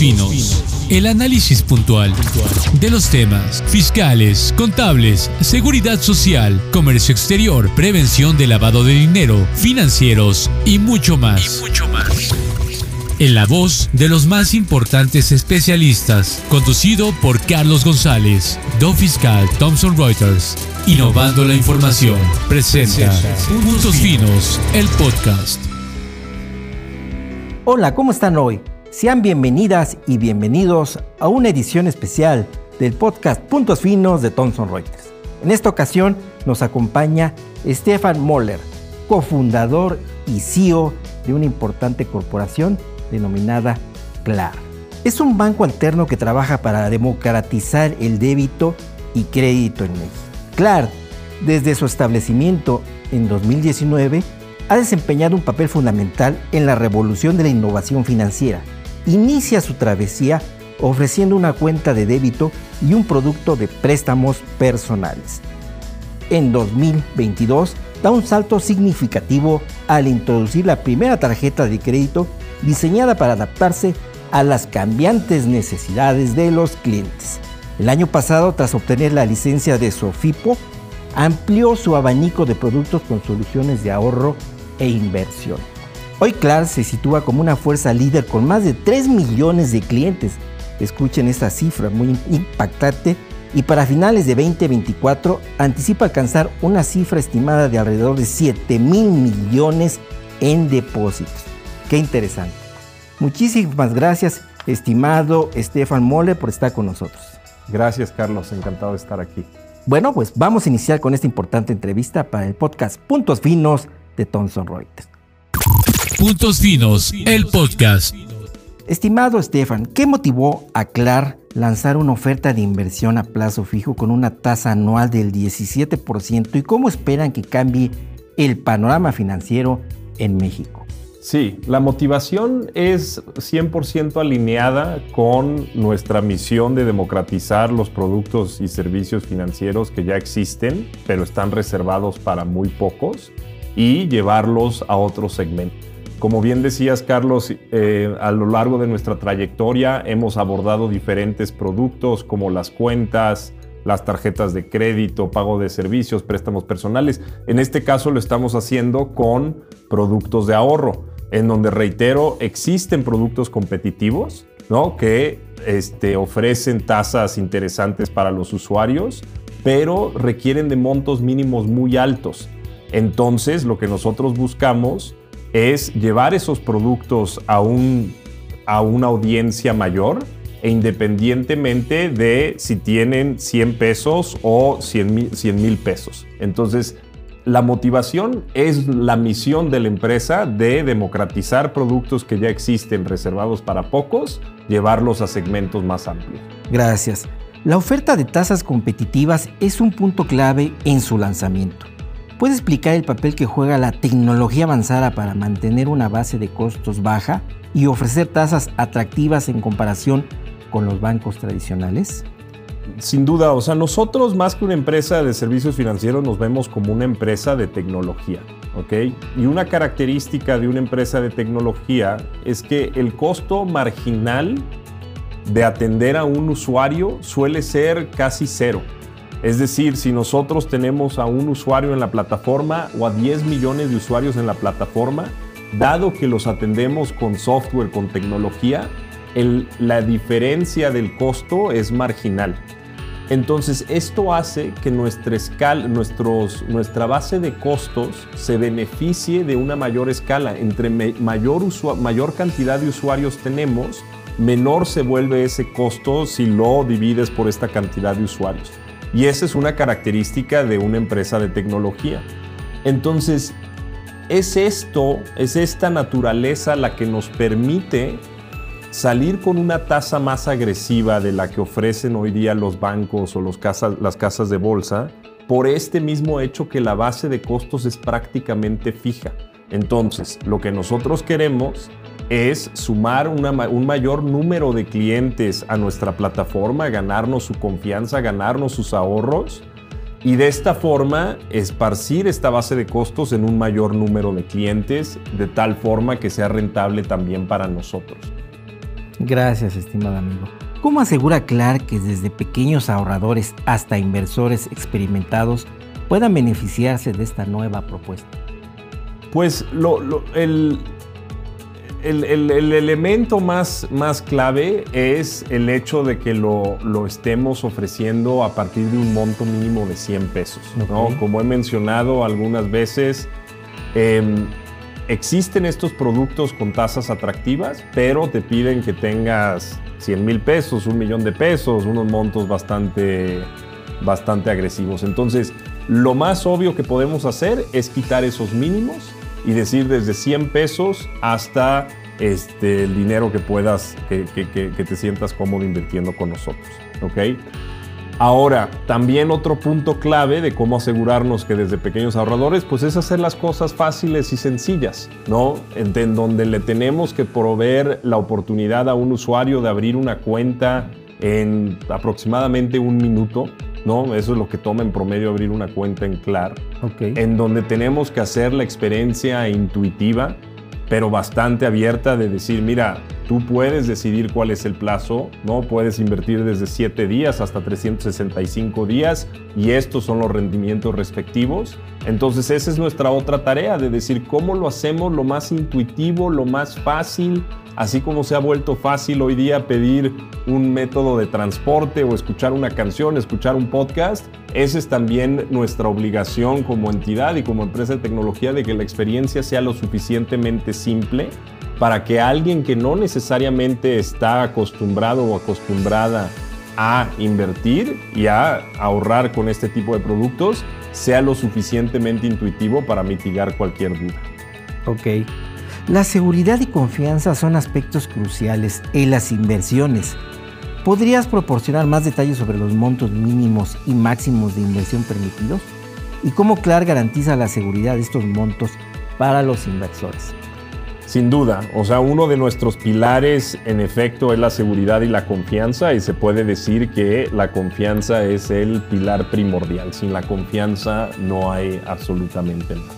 Finos. El análisis puntual de los temas fiscales, contables, seguridad social, comercio exterior, prevención de lavado de dinero, financieros y mucho más. En la voz de los más importantes especialistas, conducido por Carlos González, Do Fiscal Thomson Reuters. Innovando la información, presenta Puntos Finos, el podcast. Hola, ¿cómo están hoy? Sean bienvenidas y bienvenidos a una edición especial del podcast Puntos Finos de Thomson Reuters. En esta ocasión nos acompaña Stefan Moller, cofundador y CEO de una importante corporación denominada CLAR. Es un banco alterno que trabaja para democratizar el débito y crédito en México. CLAR, desde su establecimiento en 2019, ha desempeñado un papel fundamental en la revolución de la innovación financiera inicia su travesía ofreciendo una cuenta de débito y un producto de préstamos personales. En 2022 da un salto significativo al introducir la primera tarjeta de crédito diseñada para adaptarse a las cambiantes necesidades de los clientes. El año pasado, tras obtener la licencia de Sofipo, amplió su abanico de productos con soluciones de ahorro e inversión. Hoy Clar se sitúa como una fuerza líder con más de 3 millones de clientes. Escuchen esta cifra muy impactante y para finales de 2024 anticipa alcanzar una cifra estimada de alrededor de 7 mil millones en depósitos. Qué interesante. Muchísimas gracias, estimado Stefan Mole, por estar con nosotros. Gracias, Carlos. Encantado de estar aquí. Bueno, pues vamos a iniciar con esta importante entrevista para el podcast Puntos Finos de Thomson Reuters. Puntos Finos, el podcast. Estimado Estefan, ¿qué motivó a CLAR lanzar una oferta de inversión a plazo fijo con una tasa anual del 17% y cómo esperan que cambie el panorama financiero en México? Sí, la motivación es 100% alineada con nuestra misión de democratizar los productos y servicios financieros que ya existen, pero están reservados para muy pocos, y llevarlos a otros segmentos. Como bien decías, Carlos, eh, a lo largo de nuestra trayectoria hemos abordado diferentes productos como las cuentas, las tarjetas de crédito, pago de servicios, préstamos personales. En este caso lo estamos haciendo con productos de ahorro, en donde, reitero, existen productos competitivos ¿no? que este, ofrecen tasas interesantes para los usuarios, pero requieren de montos mínimos muy altos. Entonces, lo que nosotros buscamos es llevar esos productos a, un, a una audiencia mayor e independientemente de si tienen 100 pesos o 100 mil pesos. Entonces, la motivación es la misión de la empresa de democratizar productos que ya existen reservados para pocos, llevarlos a segmentos más amplios. Gracias. La oferta de tasas competitivas es un punto clave en su lanzamiento. ¿Puede explicar el papel que juega la tecnología avanzada para mantener una base de costos baja y ofrecer tasas atractivas en comparación con los bancos tradicionales? Sin duda, o sea, nosotros más que una empresa de servicios financieros nos vemos como una empresa de tecnología, ¿ok? Y una característica de una empresa de tecnología es que el costo marginal de atender a un usuario suele ser casi cero. Es decir, si nosotros tenemos a un usuario en la plataforma o a 10 millones de usuarios en la plataforma, dado que los atendemos con software, con tecnología, la diferencia del costo es marginal. Entonces, esto hace que nuestra, base de costos se beneficie de una mayor escala. Entre mayor cantidad de usuarios tenemos, menor se vuelve ese costo si lo divides por esta cantidad de usuarios. Y esa es una característica de una empresa de tecnología. Entonces, es esto, es esta naturaleza la que nos permite salir con una tasa más agresiva de la que ofrecen hoy día los bancos o los las casas de bolsa, por este mismo hecho que la base de costos es prácticamente fija. Entonces, lo que nosotros queremos es sumar un mayor número de clientes a nuestra plataforma, ganarnos su confianza, ganarnos sus ahorros y de esta forma esparcir esta base de costos en un mayor número de clientes de tal forma que sea rentable también para nosotros. Gracias, estimado amigo. ¿Cómo asegura Clark que desde pequeños ahorradores hasta inversores experimentados puedan beneficiarse de esta nueva propuesta? Pues el, el, elemento más, más clave es el hecho de que lo, estemos ofreciendo a partir de un monto mínimo de 100 pesos. Como he mencionado algunas veces, em, existen estos productos con tasas atractivas, pero te piden que tengas 100 mil pesos, un millón de pesos, unos montos bastante, bastante agresivos. Entonces, lo más obvio que podemos hacer es quitar esos mínimos y decir desde 100 pesos hasta este, el dinero que puedas, que, te sientas cómodo invirtiendo con nosotros. ¿ok? Ahora, también otro punto clave de cómo asegurarnos que desde pequeños ahorradores, pues es hacer las cosas fáciles y sencillas, ¿no? En, donde le tenemos que proveer la oportunidad a un usuario de abrir una cuenta en aproximadamente un minuto, ¿no? Eso es lo que toma en promedio abrir una cuenta en Clar. En donde tenemos que hacer la experiencia intuitiva, pero bastante abierta de decir, mira, tú puedes decidir cuál es el plazo, ¿no? Puedes invertir desde 7 días hasta 365 días y estos son los rendimientos respectivos. Entonces esa es nuestra otra tarea de decir cómo lo hacemos lo más intuitivo, lo más fácil, así como se ha vuelto fácil hoy día pedir un método de transporte o escuchar una canción, escuchar un podcast, esa es también nuestra obligación como entidad y como empresa de tecnología de que la experiencia sea lo suficientemente simple para que alguien que no necesariamente está acostumbrado o acostumbrada a invertir y a ahorrar con este tipo de productos sea lo suficientemente intuitivo para mitigar cualquier duda. Ok. La seguridad y confianza son aspectos cruciales en las inversiones. ¿Podrías proporcionar más detalles sobre los montos mínimos y máximos de inversión permitidos? ¿Y cómo CLAR garantiza la seguridad de estos montos para los inversores? Sin duda, o sea, uno de nuestros pilares en efecto es la seguridad y la confianza y se puede decir que la confianza es el pilar primordial. Sin la confianza no hay absolutamente nada.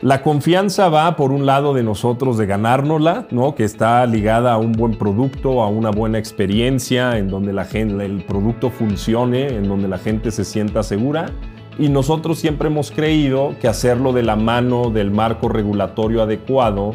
La confianza va por un lado de nosotros de ganárnosla, ¿no? que está ligada a un buen producto, a una buena experiencia, en donde la gente, el producto funcione, en donde la gente se sienta segura. Y nosotros siempre hemos creído que hacerlo de la mano del marco regulatorio adecuado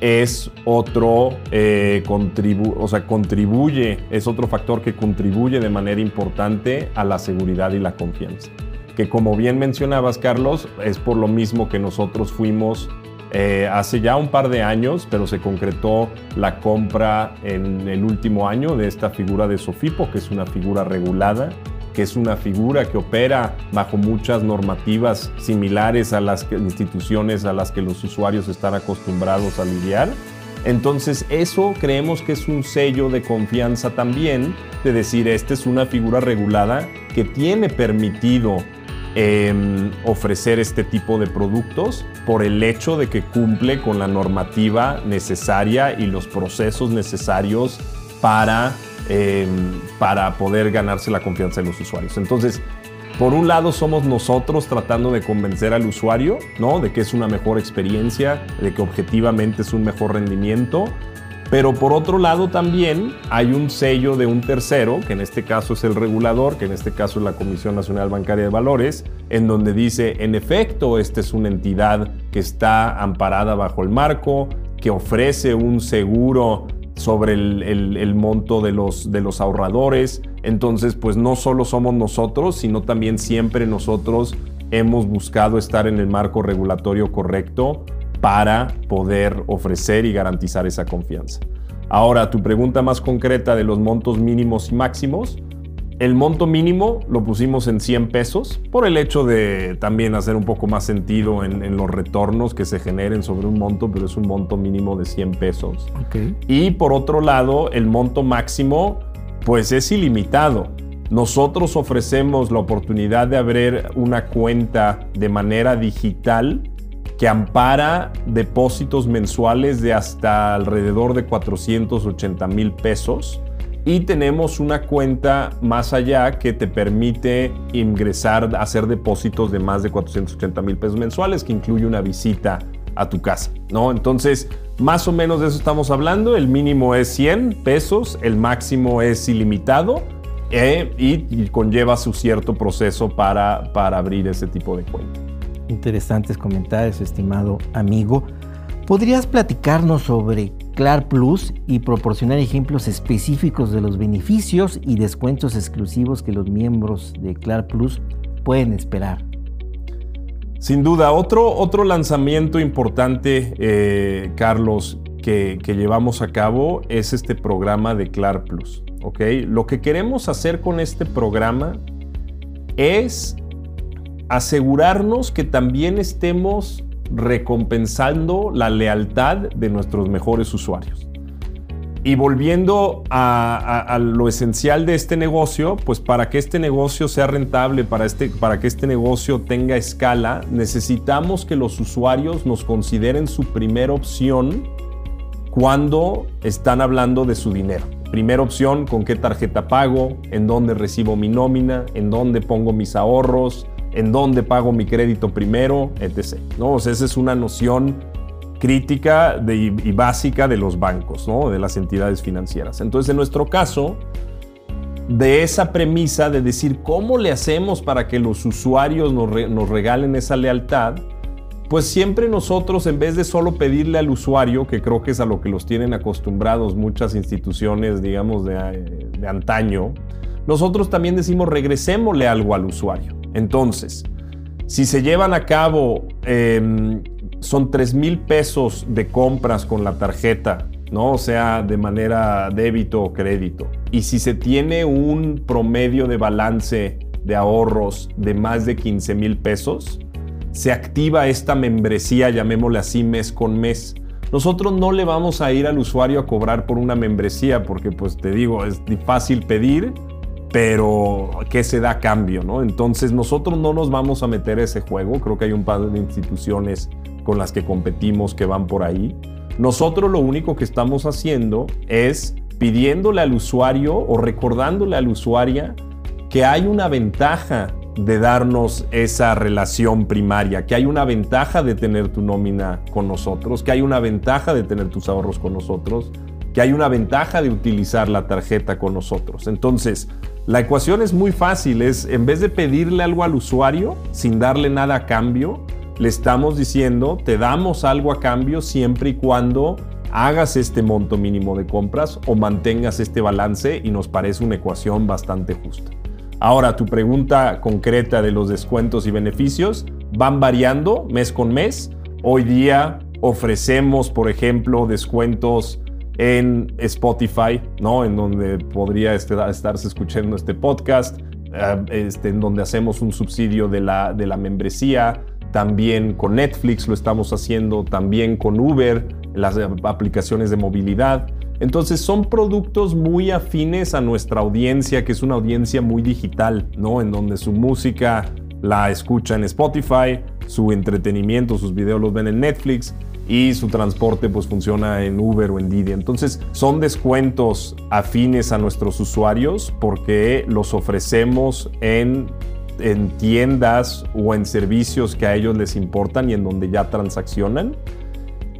es otro, eh, o sea, contribuye, es otro factor que contribuye de manera importante a la seguridad y la confianza. Que como bien mencionabas, Carlos, es por lo mismo que nosotros fuimos eh, hace ya un par de años, pero se concretó la compra en el último año de esta figura de Sofipo, que es una figura regulada, que es una figura que opera bajo muchas normativas similares a las instituciones a las que los usuarios están acostumbrados a lidiar. Entonces eso creemos que es un sello de confianza también, de decir, esta es una figura regulada que tiene permitido Em, ofrecer este tipo de productos por el hecho de que cumple con la normativa necesaria y los procesos necesarios para, em, para poder ganarse la confianza de los usuarios. Entonces, por un lado somos nosotros tratando de convencer al usuario, ¿no? De que es una mejor experiencia, de que objetivamente es un mejor rendimiento, pero por otro lado también hay un sello de un tercero, que en este caso es el regulador, que en este caso es la Comisión Nacional Bancaria de Valores, en donde dice, en efecto, esta es una entidad que está amparada bajo el marco, que ofrece un seguro sobre el, monto de los, de los ahorradores. Entonces, pues no solo somos nosotros, sino también siempre nosotros hemos buscado estar en el marco regulatorio correcto para poder ofrecer y garantizar esa confianza. Ahora, tu pregunta más concreta de los montos mínimos y máximos. El monto mínimo lo pusimos en 100 pesos por el hecho de también hacer un poco más sentido en, los retornos que se generen sobre un monto, pero es un monto mínimo de 100 pesos. Y por otro lado, el monto máximo pues es ilimitado. Nosotros ofrecemos la oportunidad de abrir una cuenta de manera digital que ampara depósitos mensuales de hasta alrededor de 480 mil pesos. Y tenemos una cuenta más allá que te permite ingresar, hacer depósitos de más de 480 mil pesos mensuales, que incluye una visita a tu casa, ¿no? Entonces, más o menos de eso estamos hablando. El mínimo es 100 pesos, el máximo es ilimitado eh, y, conlleva su cierto proceso para, para abrir ese tipo de cuenta. Interesantes comentarios, estimado amigo. ¿Podrías platicarnos sobre Clar Plus y proporcionar ejemplos específicos de los beneficios y descuentos exclusivos que los miembros de Clar Plus pueden esperar? Sin duda, otro, otro lanzamiento importante, eh, Carlos, que, que, llevamos a cabo es este programa de Clar Plus. Lo que queremos hacer con este programa es asegurarnos que también estemos recompensando la lealtad de nuestros mejores usuarios. Y volviendo a, lo esencial de este negocio, pues para que este negocio sea rentable, para, este, para que este negocio tenga escala, necesitamos que los usuarios nos consideren su primera opción cuando están hablando de su dinero. Primera opción, con qué tarjeta pago, en dónde recibo mi nómina, en dónde pongo mis ahorros, en dónde pago mi crédito primero, etc. ¿no? esa es una noción crítica y básica de los bancos, ¿no? de las entidades financieras. Entonces, en nuestro caso, de esa premisa de decir cómo le hacemos para que los usuarios nos, nos regalen esa lealtad, pues siempre nosotros, en vez de solo pedirle al usuario, que creo que es a lo que los tienen acostumbrados muchas instituciones, digamos, de, de antaño, nosotros también decimos regresémosle algo al usuario. Entonces, si se llevan a cabo, em, son 3 mil pesos de compras con la tarjeta, ¿no? O sea, de manera débito o crédito. Y si se tiene un promedio de balance de ahorros de más de 15 mil pesos, se activa esta membresía, llamémosle así, mes con mes. Nosotros no le vamos a ir al usuario a cobrar por una membresía porque, pues te digo, es fácil pedir pero ¿qué se da cambio? ¿no? Entonces nosotros no nos vamos a meter a ese juego, creo que hay un par de instituciones con las que competimos que van por ahí. Nosotros lo único que estamos haciendo es pidiéndole al usuario o recordándole al usuaria que hay una ventaja de darnos esa relación primaria, que hay una ventaja de tener tu nómina con nosotros, que hay una ventaja de tener tus ahorros con nosotros, que hay una ventaja de utilizar la tarjeta con nosotros. Entonces, la ecuación es muy fácil, es en vez de pedirle algo al usuario sin darle nada a cambio, le estamos diciendo, te damos algo a cambio siempre y cuando hagas este monto mínimo de compras o mantengas este balance y nos parece una ecuación bastante justa. Ahora, tu pregunta concreta de los descuentos y beneficios van variando mes con mes. Hoy día ofrecemos, por ejemplo, descuentos en Spotify, ¿no? En donde podría este, estarse escuchando este podcast, eh, este, en donde hacemos un subsidio de la, de la membresía, también con Netflix lo estamos haciendo, también con Uber, las aplicaciones de movilidad. Entonces son productos muy afines a nuestra audiencia, que es una audiencia muy digital, ¿no? En donde su música la escucha en Spotify, su entretenimiento, sus videos los ven en Netflix y su transporte pues funciona en Uber o en Didi. Entonces son descuentos afines a nuestros usuarios porque los ofrecemos en, en tiendas o en servicios que a ellos les importan y en donde ya transaccionan.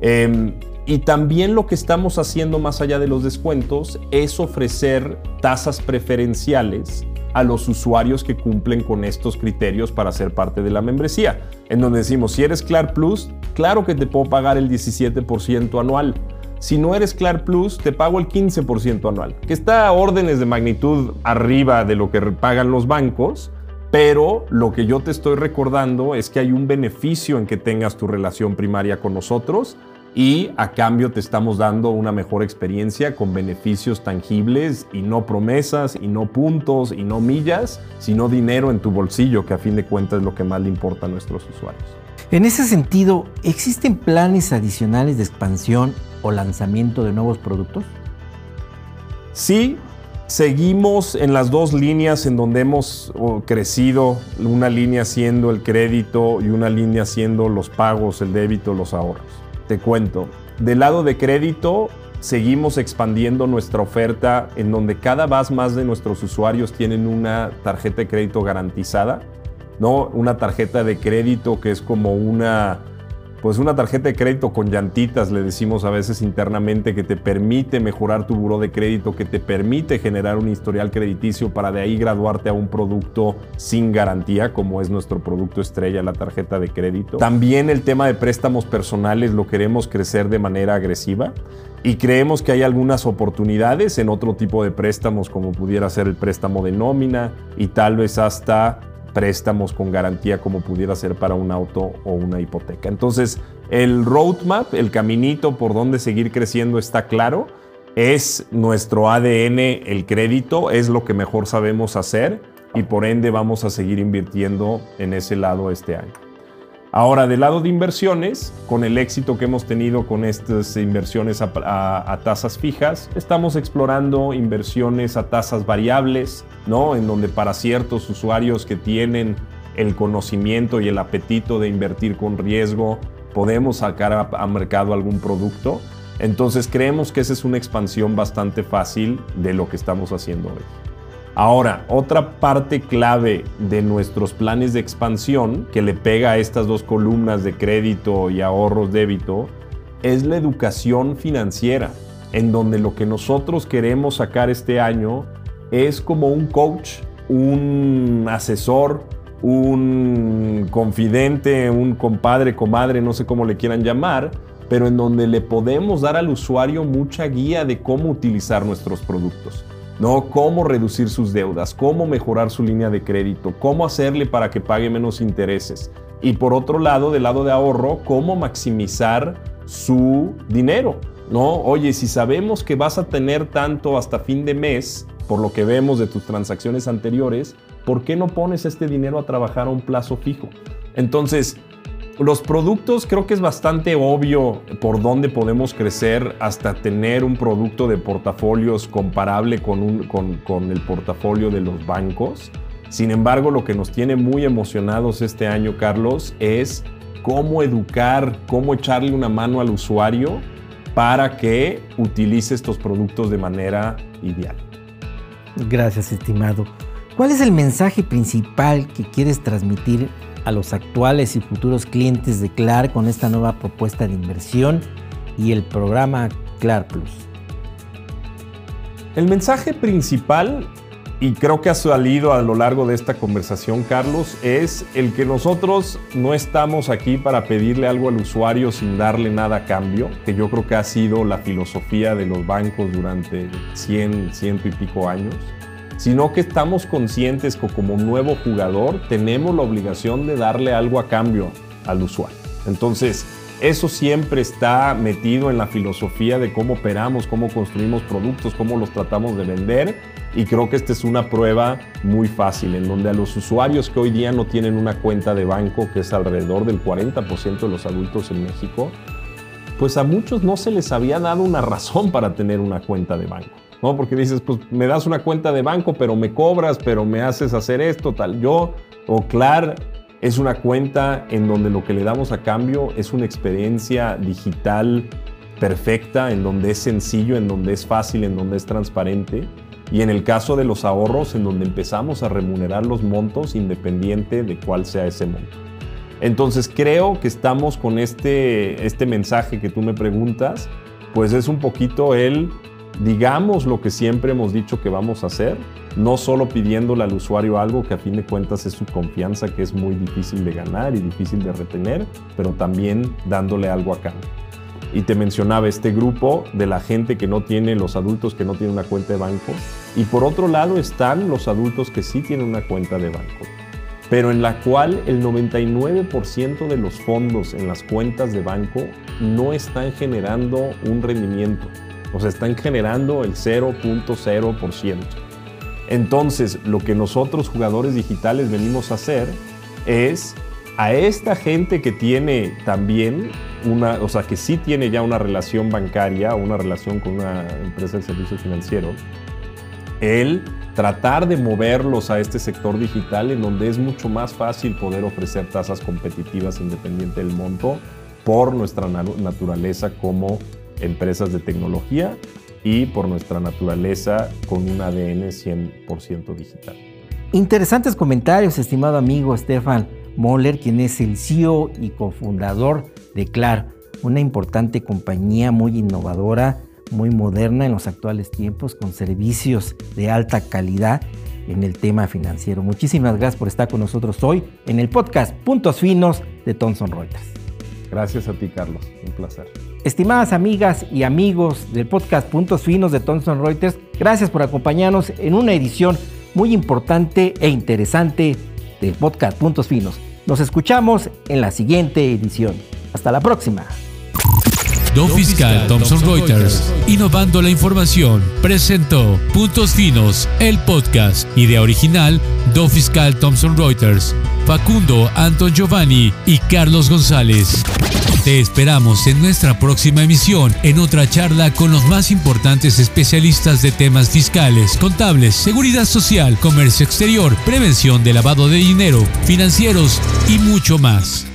Em, y también lo que estamos haciendo más allá de los descuentos es ofrecer tasas preferenciales a los usuarios que cumplen con estos criterios para ser parte de la membresía. En donde decimos, si eres Clar Plus, claro que te puedo pagar el 17% anual. Si no eres Clar Plus, te pago el 15% anual, que está a órdenes de magnitud arriba de lo que pagan los bancos, pero lo que yo te estoy recordando es que hay un beneficio en que tengas tu relación primaria con nosotros y a cambio te estamos dando una mejor experiencia con beneficios tangibles y no promesas y no puntos y no millas, sino dinero en tu bolsillo, que a fin de cuentas es lo que más le importa a nuestros usuarios. En ese sentido, ¿existen planes adicionales de expansión o lanzamiento de nuevos productos? Sí, seguimos en las dos líneas en donde hemos crecido, una línea siendo el crédito y una línea siendo los pagos, el débito, los ahorros. Te cuento, del lado de crédito seguimos expandiendo nuestra oferta en donde cada vez más de nuestros usuarios tienen una tarjeta de crédito garantizada, ¿no? Una tarjeta de crédito que es como una pues una tarjeta de crédito con llantitas, le decimos a veces internamente, que te permite mejorar tu buro de crédito, que te permite generar un historial crediticio para de ahí graduarte a un producto sin garantía, como es nuestro producto estrella, la tarjeta de crédito. También el tema de préstamos personales lo queremos crecer de manera agresiva y creemos que hay algunas oportunidades en otro tipo de préstamos, como pudiera ser el préstamo de nómina y tal vez hasta préstamos con garantía como pudiera ser para un auto o una hipoteca. Entonces, el roadmap, el caminito por donde seguir creciendo está claro. Es nuestro ADN el crédito, es lo que mejor sabemos hacer y por ende vamos a seguir invirtiendo en ese lado este año. Ahora, del lado de inversiones, con el éxito que hemos tenido con estas inversiones a, tasas fijas, estamos explorando inversiones a tasas variables, ¿no? En donde para ciertos usuarios que tienen el conocimiento y el apetito de invertir con riesgo, podemos sacar a mercado algún producto. Entonces creemos que esa es una expansión bastante fácil de lo que estamos haciendo hoy. Ahora, otra parte clave de nuestros planes de expansión que le pega a estas dos columnas de crédito y ahorros débito es la educación financiera, en donde lo que nosotros queremos sacar este año es como un coach, un asesor, un confidente, un compadre, comadre, no sé cómo le quieran llamar, pero en donde le podemos dar al usuario mucha guía de cómo utilizar nuestros productos. ¿No? Cómo reducir sus deudas, cómo mejorar su línea de crédito, cómo hacerle para que pague menos intereses. Y por otro lado, del lado de ahorro, cómo maximizar su dinero, ¿no? Oye, si sabemos que vas a tener tanto hasta fin de mes, por lo que vemos de tus transacciones anteriores, ¿por qué no pones este dinero a trabajar a un plazo fijo? Entonces, los productos creo que es bastante obvio por dónde podemos crecer hasta tener un producto de portafolios comparable con, el portafolio de los bancos. Sin embargo, lo que nos tiene muy emocionados este año, Carlos, es cómo educar, cómo echarle una mano al usuario para que utilice estos productos de manera ideal. Gracias, estimado. ¿Cuál es el mensaje principal que quieres transmitir a los actuales y futuros clientes de CLAR con esta nueva propuesta de inversión y el programa CLAR Plus? El mensaje principal, y creo que ha salido a lo largo de esta conversación, Carlos, es el que nosotros no estamos aquí para pedirle algo al usuario sin darle nada a cambio, que yo creo que ha sido la filosofía de los bancos durante 100, ciento y pico años sino que estamos conscientes que como nuevo jugador tenemos la obligación de darle algo a cambio al usuario. Entonces, eso siempre está metido en la filosofía de cómo operamos, cómo construimos productos, cómo los tratamos de vender. Y creo que esta es una prueba muy fácil, en donde a los usuarios que hoy día no tienen una cuenta de banco, que es alrededor del 40% de los adultos en México, pues a muchos no se les había dado una razón para tener una cuenta de banco. ¿No? Porque dices, pues me das una cuenta de banco, pero me cobras, pero me haces hacer esto, tal. Yo, o Clar, es una cuenta en donde lo que le damos a cambio es una experiencia digital perfecta, en donde es sencillo, en donde es fácil, en donde es transparente. Y en el caso de los ahorros, en donde empezamos a remunerar los montos independiente de cuál sea ese monto. Entonces creo que estamos con este, este mensaje que tú me preguntas, pues es un poquito el digamos lo que siempre hemos dicho que vamos a hacer, no solo pidiéndole al usuario algo que a fin de cuentas es su confianza, que es muy difícil de ganar y difícil de retener, pero también dándole algo a cambio. Y te mencionaba este grupo de la gente que no tiene, los adultos que no tienen una cuenta de banco, y por otro lado están los adultos que sí tienen una cuenta de banco, pero en la cual el 99% de los fondos en las cuentas de banco no están generando un rendimiento o sea, están generando el 0.0%. Entonces, lo que nosotros jugadores digitales venimos a hacer es a esta gente que tiene también una, o sea, que sí tiene ya una relación bancaria o una relación con una empresa de servicios financieros, el tratar de moverlos a este sector digital en donde es mucho más fácil poder ofrecer tasas competitivas independiente del monto por nuestra naturaleza como empresas de tecnología y por nuestra naturaleza con un ADN 100% digital. Interesantes comentarios, estimado amigo Stefan Moller, quien es el CEO y cofundador de Claro, una importante compañía muy innovadora, muy moderna en los actuales tiempos, con servicios de alta calidad en el tema financiero. Muchísimas gracias por estar con nosotros hoy en el podcast Puntos Finos de Thomson Reuters. Gracias a ti, Carlos. Un placer. Estimadas amigas y amigos del podcast Puntos Finos de Thomson Reuters, gracias por acompañarnos en una edición muy importante e interesante del podcast Puntos Finos. Nos escuchamos en la siguiente edición. Hasta la próxima. Do Fiscal Thomson Reuters, innovando la información, presentó Puntos Finos, el podcast, idea original, Do Fiscal Thomson Reuters, Facundo Anton Giovanni y Carlos González. Te esperamos en nuestra próxima emisión en otra charla con los más importantes especialistas de temas fiscales, contables, seguridad social, comercio exterior, prevención de lavado de dinero, financieros y mucho más.